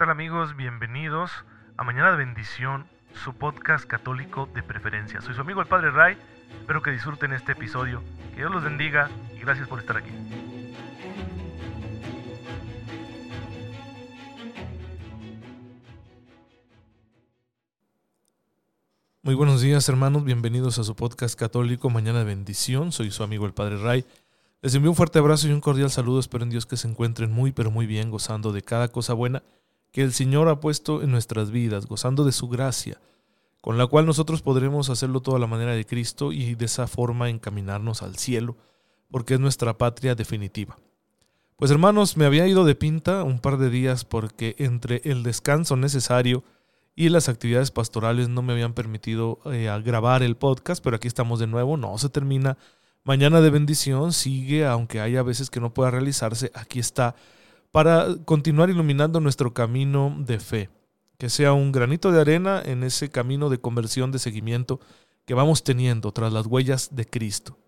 tal amigos? Bienvenidos a Mañana de Bendición, su podcast católico de preferencia. Soy su amigo el Padre Ray, espero que disfruten este episodio, que Dios los bendiga y gracias por estar aquí. Muy buenos días hermanos, bienvenidos a su podcast católico Mañana de Bendición, soy su amigo el Padre Ray. Les envío un fuerte abrazo y un cordial saludo, espero en Dios que se encuentren muy pero muy bien, gozando de cada cosa buena que el Señor ha puesto en nuestras vidas, gozando de su gracia, con la cual nosotros podremos hacerlo toda la manera de Cristo y de esa forma encaminarnos al cielo, porque es nuestra patria definitiva. Pues hermanos, me había ido de pinta un par de días porque entre el descanso necesario y las actividades pastorales no me habían permitido eh, grabar el podcast, pero aquí estamos de nuevo, no se termina. Mañana de bendición sigue, aunque haya veces que no pueda realizarse, aquí está para continuar iluminando nuestro camino de fe, que sea un granito de arena en ese camino de conversión, de seguimiento que vamos teniendo tras las huellas de Cristo.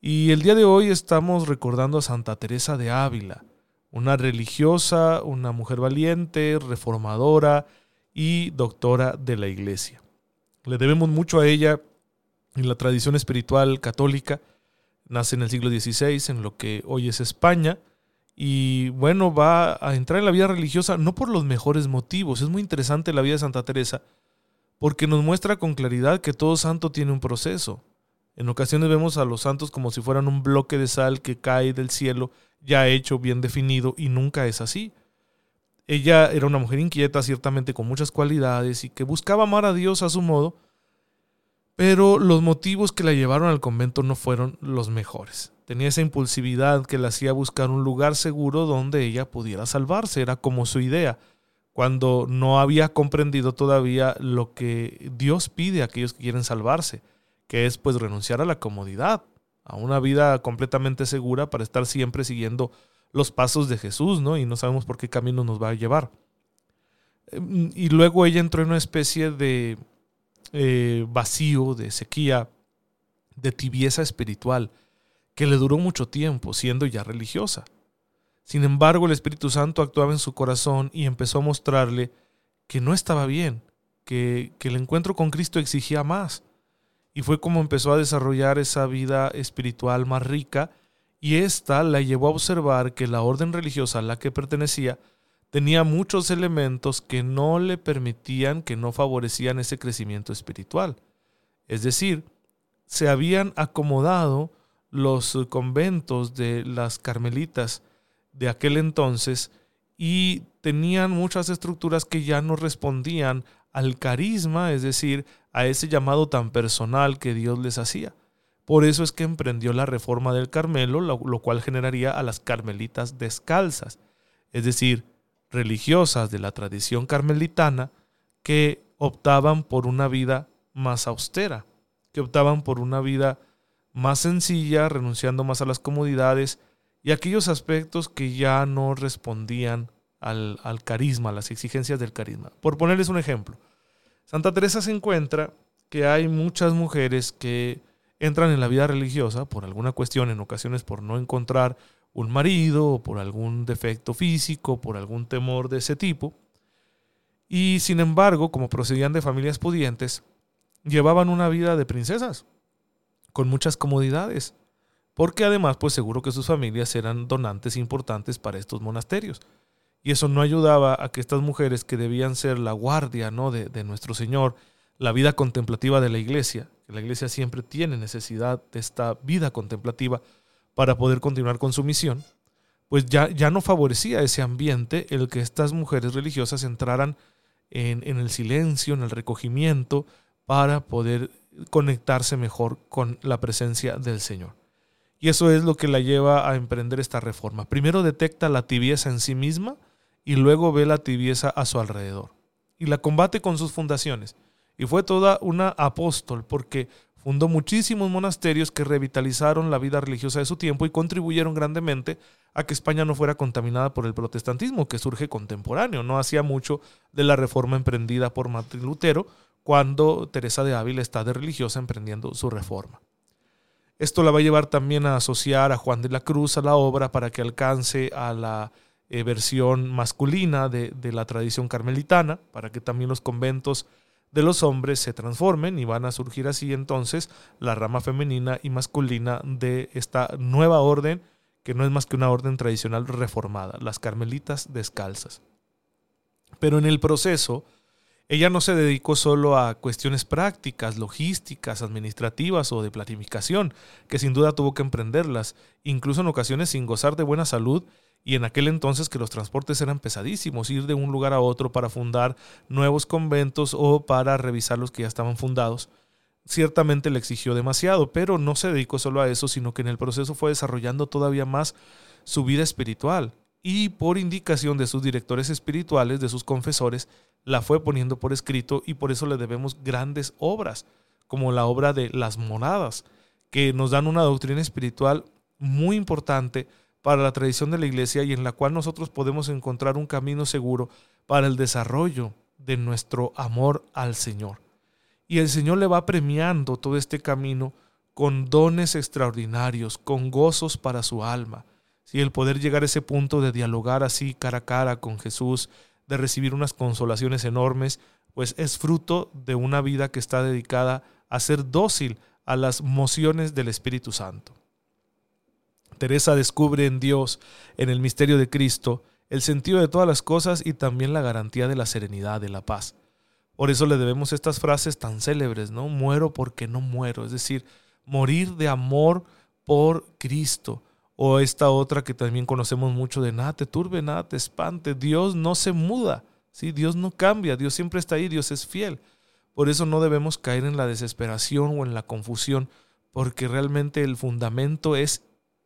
Y el día de hoy estamos recordando a Santa Teresa de Ávila, una religiosa, una mujer valiente, reformadora y doctora de la Iglesia. Le debemos mucho a ella en la tradición espiritual católica. Nace en el siglo XVI, en lo que hoy es España, y bueno, va a entrar en la vida religiosa no por los mejores motivos. Es muy interesante la vida de Santa Teresa porque nos muestra con claridad que todo santo tiene un proceso. En ocasiones vemos a los santos como si fueran un bloque de sal que cae del cielo ya hecho, bien definido, y nunca es así. Ella era una mujer inquieta, ciertamente con muchas cualidades, y que buscaba amar a Dios a su modo, pero los motivos que la llevaron al convento no fueron los mejores. Tenía esa impulsividad que la hacía buscar un lugar seguro donde ella pudiera salvarse, era como su idea, cuando no había comprendido todavía lo que Dios pide a aquellos que quieren salvarse, que es pues renunciar a la comodidad, a una vida completamente segura para estar siempre siguiendo los pasos de Jesús, ¿no? Y no sabemos por qué camino nos va a llevar. Em, y luego ella entró en una especie de eh, vacío, de sequía, de tibieza espiritual que le duró mucho tiempo, siendo ya religiosa. Sin embargo, el Espíritu Santo actuaba en su corazón y empezó a mostrarle que no estaba bien, que, que el encuentro con Cristo exigía más. Y fue como empezó a desarrollar esa vida espiritual más rica y ésta la llevó a observar que la orden religiosa a la que pertenecía tenía muchos elementos que no le permitían, que no favorecían ese crecimiento espiritual. Es decir, se habían acomodado los conventos de las carmelitas de aquel entonces y tenían muchas estructuras que ya no respondían al carisma, es decir, a ese llamado tan personal que Dios les hacía. Por eso es que emprendió la reforma del Carmelo, lo, cual generaría a las carmelitas descalzas, es decir, religiosas de la tradición carmelitana que optaban por una vida más austera, que optaban por una vida más sencilla, renunciando más a las comodidades y aquellos aspectos que ya no respondían al, carisma, a las exigencias del carisma. Por ponerles un ejemplo, Santa Teresa se encuentra que hay muchas mujeres que entran en la vida religiosa por alguna cuestión, en ocasiones por no encontrar un marido o por algún defecto físico, por algún temor de ese tipo. Y sin embargo, como procedían de familias pudientes, llevaban una vida de princesas, con muchas comodidades, porque además pues seguro que sus familias eran donantes importantes para estos monasterios. Y eso no ayudaba a que estas mujeres que debían ser la guardia ¿no? de, de nuestro Señor, la vida contemplativa de la iglesia, que la iglesia siempre tiene necesidad de esta vida contemplativa para poder continuar con su misión, pues ya, ya no favorecía ese ambiente el que estas mujeres religiosas entraran en, en el silencio, en el recogimiento, para poder conectarse mejor con la presencia del Señor. Y eso es lo que la lleva a emprender esta reforma. Primero detecta la tibieza en sí misma y luego ve la tibieza a su alrededor. Y la combate con sus fundaciones. Y fue toda una apóstol porque fundó muchísimos monasterios que revitalizaron la vida religiosa de su tiempo y contribuyeron grandemente a que España no fuera contaminada por el protestantismo que surge contemporáneo. No hacía mucho de la reforma emprendida por Martín Lutero, cuando Teresa de Ávila está de religiosa emprendiendo su reforma. Esto la va a llevar también a asociar a Juan de la Cruz a la obra para que alcance a la eh, versión masculina de, de la tradición carmelitana, para que también los conventos de los hombres se transformen y van a surgir así entonces la rama femenina y masculina de esta nueva orden, que no es más que una orden tradicional reformada, las carmelitas descalzas. Pero en el proceso, ella no se dedicó solo a cuestiones prácticas, logísticas, administrativas o de planificación, que sin duda tuvo que emprenderlas, incluso en ocasiones sin gozar de buena salud y en aquel entonces que los transportes eran pesadísimos, ir de un lugar a otro para fundar nuevos conventos o para revisar los que ya estaban fundados. Ciertamente le exigió demasiado, pero no se dedicó solo a eso, sino que en el proceso fue desarrollando todavía más su vida espiritual y por indicación de sus directores espirituales, de sus confesores, la fue poniendo por escrito y por eso le debemos grandes obras, como la obra de las monadas, que nos dan una doctrina espiritual muy importante para la tradición de la iglesia y en la cual nosotros podemos encontrar un camino seguro para el desarrollo de nuestro amor al Señor. Y el Señor le va premiando todo este camino con dones extraordinarios, con gozos para su alma. Si el poder llegar a ese punto de dialogar así cara a cara con Jesús, de recibir unas consolaciones enormes, pues es fruto de una vida que está dedicada a ser dócil a las mociones del Espíritu Santo. Teresa descubre en Dios, en el misterio de Cristo, el sentido de todas las cosas y también la garantía de la serenidad, de la paz. Por eso le debemos estas frases tan célebres, ¿no? Muero porque no muero, es decir, morir de amor por Cristo, o esta otra que también conocemos mucho de nada te turbe, nada te espante. Dios no se muda, ¿sí? Dios no cambia, Dios siempre está ahí, Dios es fiel. Por eso no debemos caer en la desesperación o en la confusión, porque realmente el fundamento es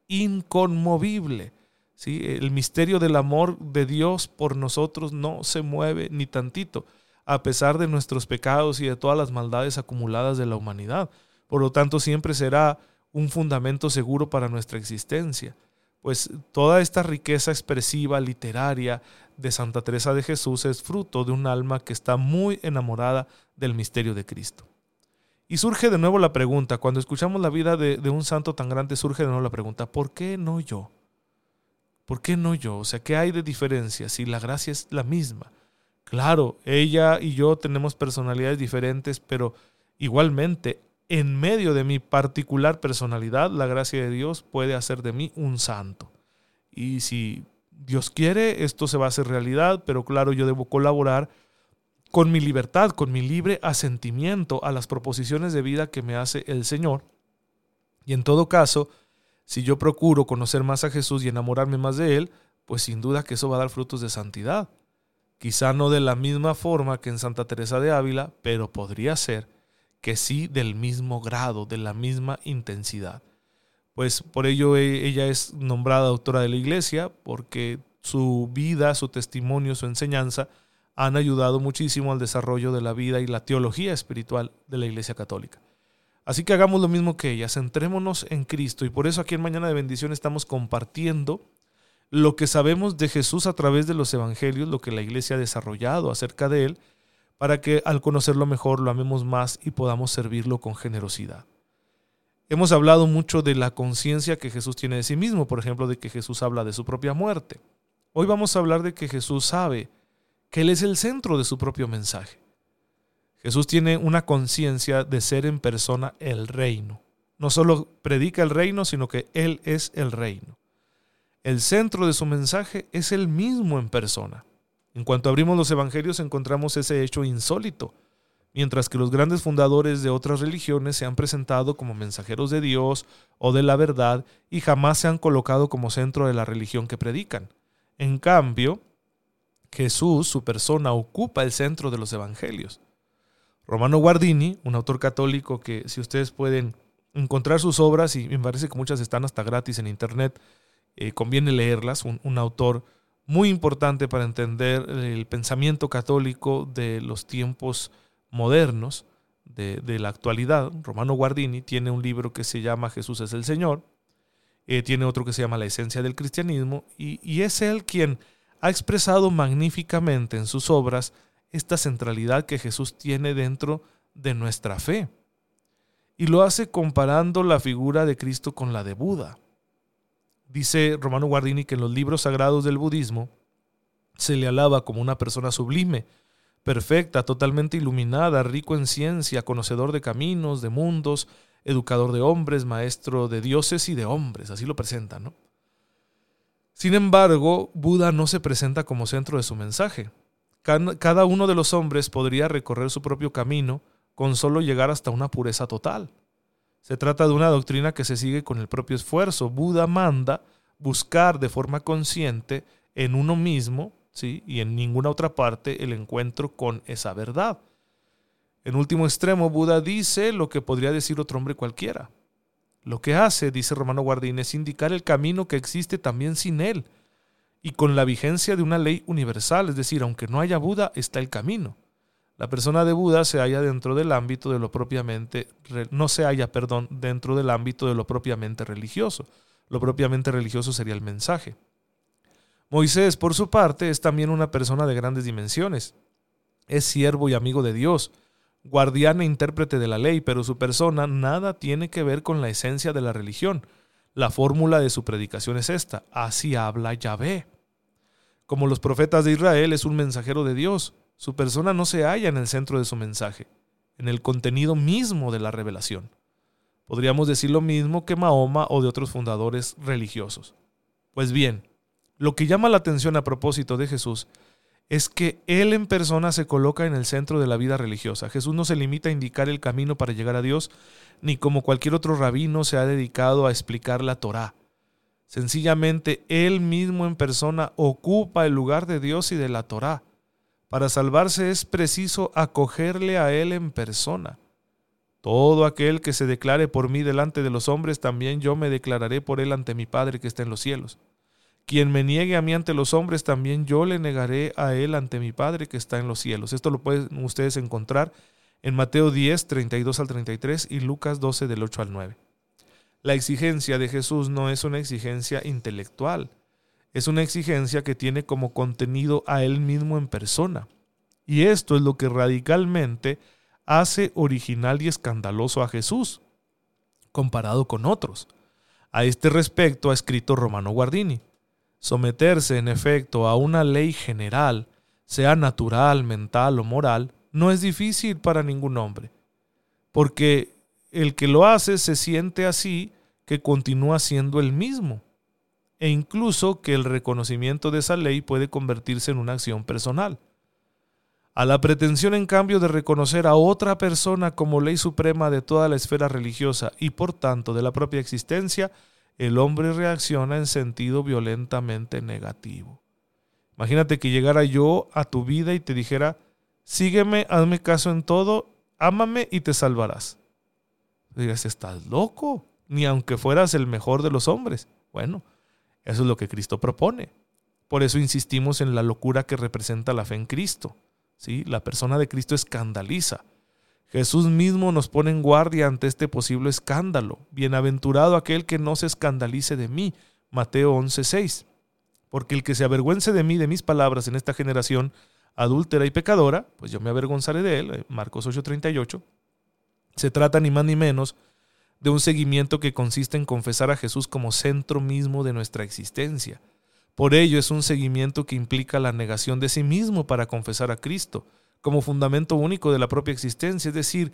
inconmovible. ¿sí? El misterio del amor de Dios por nosotros no se mueve ni tantito, a pesar de nuestros pecados y de todas las maldades acumuladas de la humanidad. Por lo tanto, siempre será un fundamento seguro para nuestra existencia. Pues toda esta riqueza expresiva, literaria de Santa Teresa de Jesús es fruto de un alma que está muy enamorada del misterio de Cristo. Y surge de nuevo la pregunta, cuando escuchamos la vida de, un santo tan grande, surge de nuevo la pregunta, ¿por qué no yo? ¿Por qué no yo? O sea, ¿qué hay de diferencia si la gracia es la misma? Claro, ella y yo tenemos personalidades diferentes, pero igualmente en medio de mi particular personalidad, la gracia de Dios puede hacer de mí un santo. Y si Dios quiere, esto se va a hacer realidad, pero claro, yo debo colaborar con mi libertad, con mi libre asentimiento a las proposiciones de vida que me hace el Señor. Y en todo caso, si yo procuro conocer más a Jesús y enamorarme más de Él, pues sin duda que eso va a dar frutos de santidad. Quizá no de la misma forma que en Santa Teresa de Ávila, pero podría ser que sí del mismo grado, de la misma intensidad. Pues por ello e, ella es nombrada autora de la iglesia, porque su vida, su testimonio, su enseñanza han ayudado muchísimo al desarrollo de la vida y la teología espiritual de la iglesia católica. Así que hagamos lo mismo que ella, centrémonos en Cristo y por eso aquí en Mañana de Bendición estamos compartiendo lo que sabemos de Jesús a través de los evangelios, lo que la iglesia ha desarrollado acerca de él para que al conocerlo mejor lo amemos más y podamos servirlo con generosidad. Hemos hablado mucho de la conciencia que Jesús tiene de sí mismo, por ejemplo, de que Jesús habla de su propia muerte. Hoy vamos a hablar de que Jesús sabe que Él es el centro de su propio mensaje. Jesús tiene una conciencia de ser en persona el reino. No solo predica el reino, sino que Él es el reino. El centro de su mensaje es Él mismo en persona. En cuanto abrimos los evangelios encontramos ese hecho insólito. Mientras que los grandes fundadores de otras religiones se han presentado como mensajeros de Dios o de la verdad y jamás se han colocado como centro de la religión que predican. En cambio, Jesús, su persona, ocupa el centro de los evangelios. Romano Guardini, un autor católico que si ustedes pueden encontrar sus obras, y me parece que muchas están hasta gratis en internet, eh, conviene leerlas, un, un autor muy importante para entender el pensamiento católico de los tiempos modernos, de, la actualidad. Romano Guardini tiene un libro que se llama Jesús es el Señor, eh, tiene otro que se llama La esencia del cristianismo, y, y es él quien ha expresado magníficamente en sus obras esta centralidad que Jesús tiene dentro de nuestra fe. Y lo hace comparando la figura de Cristo con la de Buda. Dice Romano Guardini que en los libros sagrados del budismo se le alaba como una persona sublime, perfecta, totalmente iluminada, rico en ciencia, conocedor de caminos, de mundos, educador de hombres, maestro de dioses y de hombres, así lo presenta, ¿no? Sin embargo, Buda no se presenta como centro de su mensaje. Cada uno de los hombres podría recorrer su propio camino con solo llegar hasta una pureza total. Se trata de una doctrina que se sigue con el propio esfuerzo. Buda manda buscar de forma consciente en uno mismo ¿sí? y en ninguna otra parte el encuentro con esa verdad. En último extremo, Buda dice lo que podría decir otro hombre cualquiera. Lo que hace, dice Romano Guardín, es indicar el camino que existe también sin él y con la vigencia de una ley universal, es decir, aunque no haya Buda, está el camino. La persona de Buda se halla dentro del ámbito de lo propiamente no se perdón, dentro del ámbito de lo propiamente religioso. Lo propiamente religioso sería el mensaje. Moisés, por su parte, es también una persona de grandes dimensiones. Es siervo y amigo de Dios, guardián e intérprete de la ley, pero su persona nada tiene que ver con la esencia de la religión. La fórmula de su predicación es esta, así habla Yahvé. Como los profetas de Israel es un mensajero de Dios, su persona no se halla en el centro de su mensaje, en el contenido mismo de la revelación. Podríamos decir lo mismo que Mahoma o de otros fundadores religiosos. Pues bien, lo que llama la atención a propósito de Jesús es que Él en persona se coloca en el centro de la vida religiosa. Jesús no se limita a indicar el camino para llegar a Dios, ni como cualquier otro rabino se ha dedicado a explicar la Torá. Sencillamente Él mismo en persona ocupa el lugar de Dios y de la Torá. Para salvarse es preciso acogerle a Él en persona. Todo aquel que se declare por mí delante de los hombres, también yo me declararé por Él ante mi Padre que está en los cielos. Quien me niegue a mí ante los hombres, también yo le negaré a Él ante mi Padre que está en los cielos. Esto lo pueden ustedes encontrar en Mateo 10, 32 al 33 y Lucas 12 del 8 al 9. La exigencia de Jesús no es una exigencia intelectual, es una exigencia que tiene como contenido a él mismo en persona. Y esto es lo que radicalmente hace original y escandaloso a Jesús, comparado con otros. A este respecto ha escrito Romano Guardini. Someterse, en efecto, a una ley general, sea natural, mental o moral, no es difícil para ningún hombre, porque el que lo hace se siente así que continúa siendo el mismo e incluso que el reconocimiento de esa ley puede convertirse en una acción personal. A la pretensión, en cambio, de reconocer a otra persona como ley suprema de toda la esfera religiosa y por tanto de la propia existencia, el hombre reacciona en sentido violentamente negativo. Imagínate que llegara yo a tu vida y te dijera, sígueme, hazme caso en todo, ámame y te salvarás. Dirías, estás loco, ni aunque fueras el mejor de los hombres. Bueno, eso es lo que Cristo propone. Por eso insistimos en la locura que representa la fe en Cristo. ¿sí? La persona de Cristo escandaliza. Jesús mismo nos pone en guardia ante este posible escándalo. Bienaventurado aquel que no se escandalice de mí. Mateo 11:6. Porque el que se avergüence de mí, de mis palabras en esta generación adúltera y pecadora, pues yo me avergonzaré de él. Marcos 8:38. Se trata ni más ni menos de un seguimiento que consiste en confesar a Jesús como centro mismo de nuestra existencia. Por ello es un seguimiento que implica la negación de sí mismo para confesar a Cristo, como fundamento único de la propia existencia, es decir,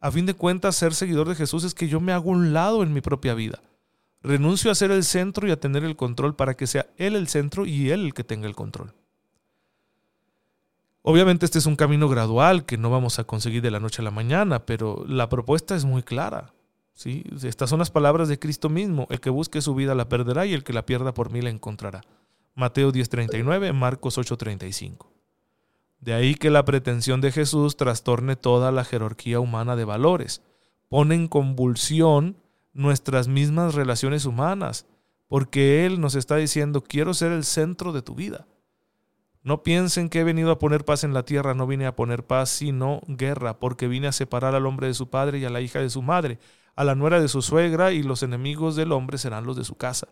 a fin de cuentas ser seguidor de Jesús es que yo me hago un lado en mi propia vida. Renuncio a ser el centro y a tener el control para que sea Él el centro y Él el que tenga el control. Obviamente este es un camino gradual que no vamos a conseguir de la noche a la mañana, pero la propuesta es muy clara. Estas son las palabras de Cristo mismo. El que busque su vida la perderá y el que la pierda por mí la encontrará. Mateo 10:39, Marcos 8:35. De ahí que la pretensión de Jesús trastorne toda la jerarquía humana de valores. Pone en convulsión nuestras mismas relaciones humanas, porque Él nos está diciendo, quiero ser el centro de tu vida. No piensen que he venido a poner paz en la tierra, no vine a poner paz, sino guerra, porque vine a separar al hombre de su padre y a la hija de su madre, a la nuera de su suegra y los enemigos del hombre serán los de su casa.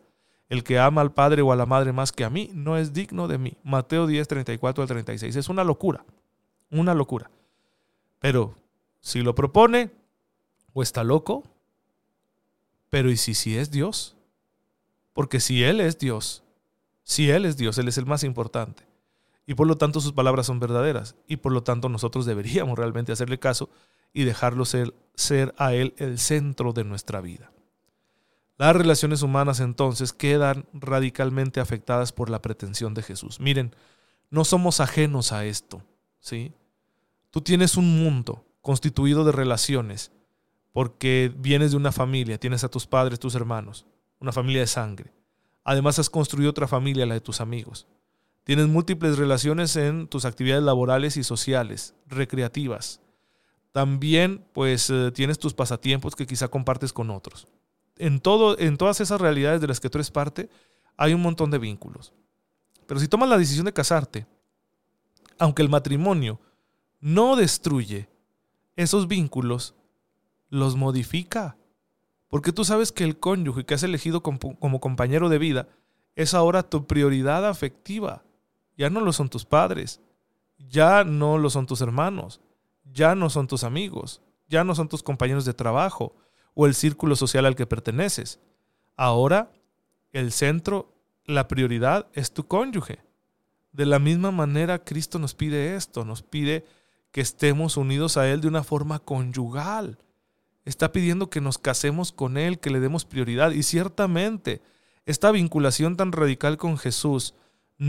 El que ama al padre o a la madre más que a mí no es digno de mí. Mateo 10, 34 al 36. Es una locura, una locura. Pero si lo propone, o está loco, pero ¿y si, si es Dios? Porque si Él es Dios, si Él es Dios, Él es el más importante. Y por lo tanto sus palabras son verdaderas. Y por lo tanto nosotros deberíamos realmente hacerle caso y dejarlo ser, ser a Él el centro de nuestra vida. Las relaciones humanas entonces quedan radicalmente afectadas por la pretensión de Jesús. Miren, no somos ajenos a esto, ¿sí? Tú tienes un mundo constituido de relaciones porque vienes de una familia, tienes a tus padres, tus hermanos, una familia de sangre. Además has construido otra familia, la de tus amigos. Tienes múltiples relaciones en tus actividades laborales y sociales, recreativas. También pues eh, tienes tus pasatiempos que quizá compartes con otros en, todo, en todas esas realidades de las que tú eres parte, hay un montón de vínculos. Pero si tomas la decisión de casarte, aunque el matrimonio no destruye esos vínculos, los modifica. Porque tú sabes que el cónyuge que has elegido como, como compañero de vida es ahora tu prioridad afectiva. Ya no lo son tus padres, ya no lo son tus hermanos, ya no son tus amigos, ya no son tus compañeros de trabajo, o el círculo social al que perteneces. Ahora, el centro, la prioridad es tu cónyuge. De la misma manera, Cristo nos pide esto, nos pide que estemos unidos a Él de una forma conyugal. Está pidiendo que nos casemos con Él, que le demos prioridad. Y ciertamente, esta vinculación tan radical con Jesús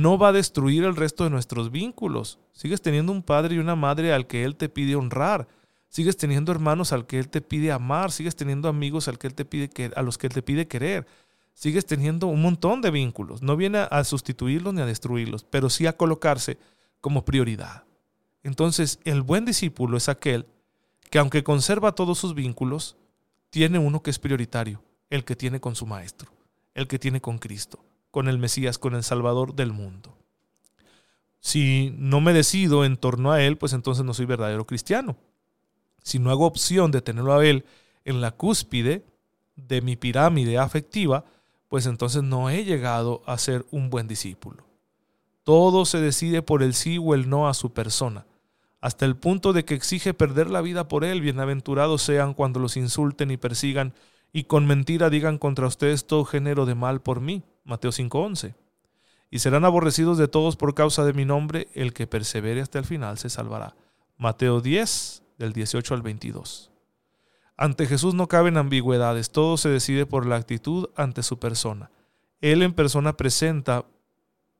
no va a destruir el resto de nuestros vínculos. Sigues teniendo un padre y una madre al que Él te pide honrar Sigues teniendo hermanos al que Él te pide amar, sigues teniendo amigos al que Él te pide a los que Él te pide querer. Sigues teniendo un montón de vínculos. No viene a sustituirlos ni a destruirlos, pero sí a colocarse como prioridad. Entonces, el buen discípulo es aquel que aunque conserva todos sus vínculos, tiene uno que es prioritario, el que tiene con su Maestro, el que tiene con Cristo, con el Mesías, con el Salvador del mundo. Si no me decido en torno a Él, pues entonces no soy verdadero cristiano si no hago opción de tenerlo a Él en la cúspide de mi pirámide afectiva, pues entonces no he llegado a ser un buen discípulo. Todo se decide por el sí o el no a su persona, hasta el punto de que exige perder la vida por Él. Bienaventurados sean cuando los insulten y persigan y con mentira digan contra ustedes todo género de mal por mí. Mateo 5:11. Y serán aborrecidos de todos por causa de mi nombre, el que persevere hasta el final se salvará. Mateo 10, del 18 al 22. Ante Jesús no caben ambigüedades, todo se decide por la actitud ante su persona. Él en persona presenta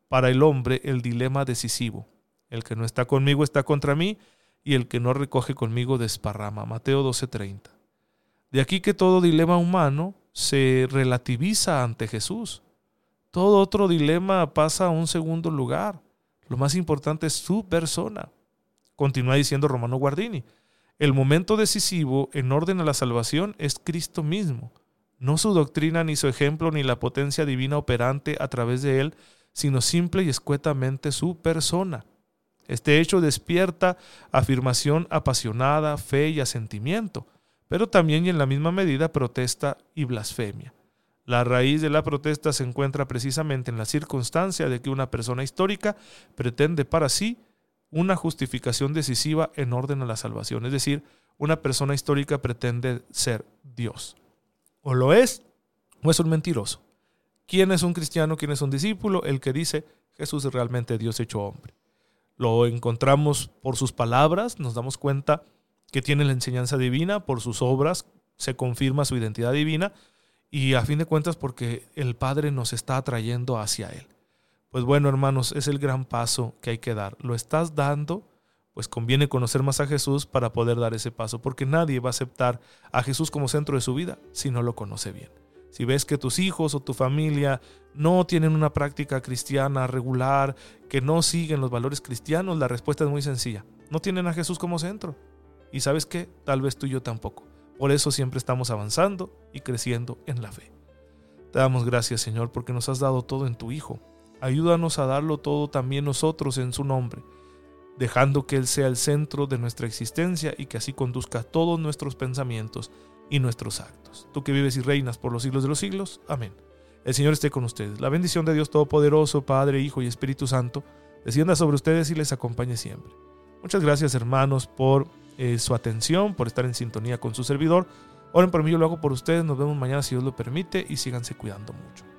para el hombre el dilema decisivo. El que no está conmigo está contra mí y el que no recoge conmigo desparrama. Mateo 12:30. De aquí que todo dilema humano se relativiza ante Jesús. Todo otro dilema pasa a un segundo lugar. Lo más importante es su persona. Continúa diciendo Romano Guardini. El momento decisivo en orden a la salvación es Cristo mismo, no su doctrina ni su ejemplo ni la potencia divina operante a través de él, sino simple y escuetamente su persona. Este hecho despierta afirmación apasionada, fe y asentimiento, pero también y en la misma medida protesta y blasfemia. La raíz de la protesta se encuentra precisamente en la circunstancia de que una persona histórica pretende para sí una justificación decisiva en orden a la salvación. Es decir, una persona histórica pretende ser Dios. O lo es, o es un mentiroso. ¿Quién es un cristiano? ¿Quién es un discípulo? El que dice Jesús es realmente Dios hecho hombre. Lo encontramos por sus palabras, nos damos cuenta que tiene la enseñanza divina, por sus obras se confirma su identidad divina y a fin de cuentas porque el Padre nos está atrayendo hacia Él. Pues bueno, hermanos, es el gran paso que hay que dar. Lo estás dando, pues conviene conocer más a Jesús para poder dar ese paso, porque nadie va a aceptar a Jesús como centro de su vida si no lo conoce bien. Si ves que tus hijos o tu familia no tienen una práctica cristiana regular, que no siguen los valores cristianos, la respuesta es muy sencilla. No tienen a Jesús como centro. Y sabes qué, tal vez tú y yo tampoco. Por eso siempre estamos avanzando y creciendo en la fe. Te damos gracias, Señor, porque nos has dado todo en tu Hijo Ayúdanos a darlo todo también nosotros en su nombre, dejando que Él sea el centro de nuestra existencia y que así conduzca todos nuestros pensamientos y nuestros actos. Tú que vives y reinas por los siglos de los siglos. Amén. El Señor esté con ustedes. La bendición de Dios Todopoderoso, Padre, Hijo y Espíritu Santo, descienda sobre ustedes y les acompañe siempre. Muchas gracias hermanos por eh, su atención, por estar en sintonía con su servidor. Oren por mí, yo lo hago por ustedes. Nos vemos mañana si Dios lo permite y síganse cuidando mucho.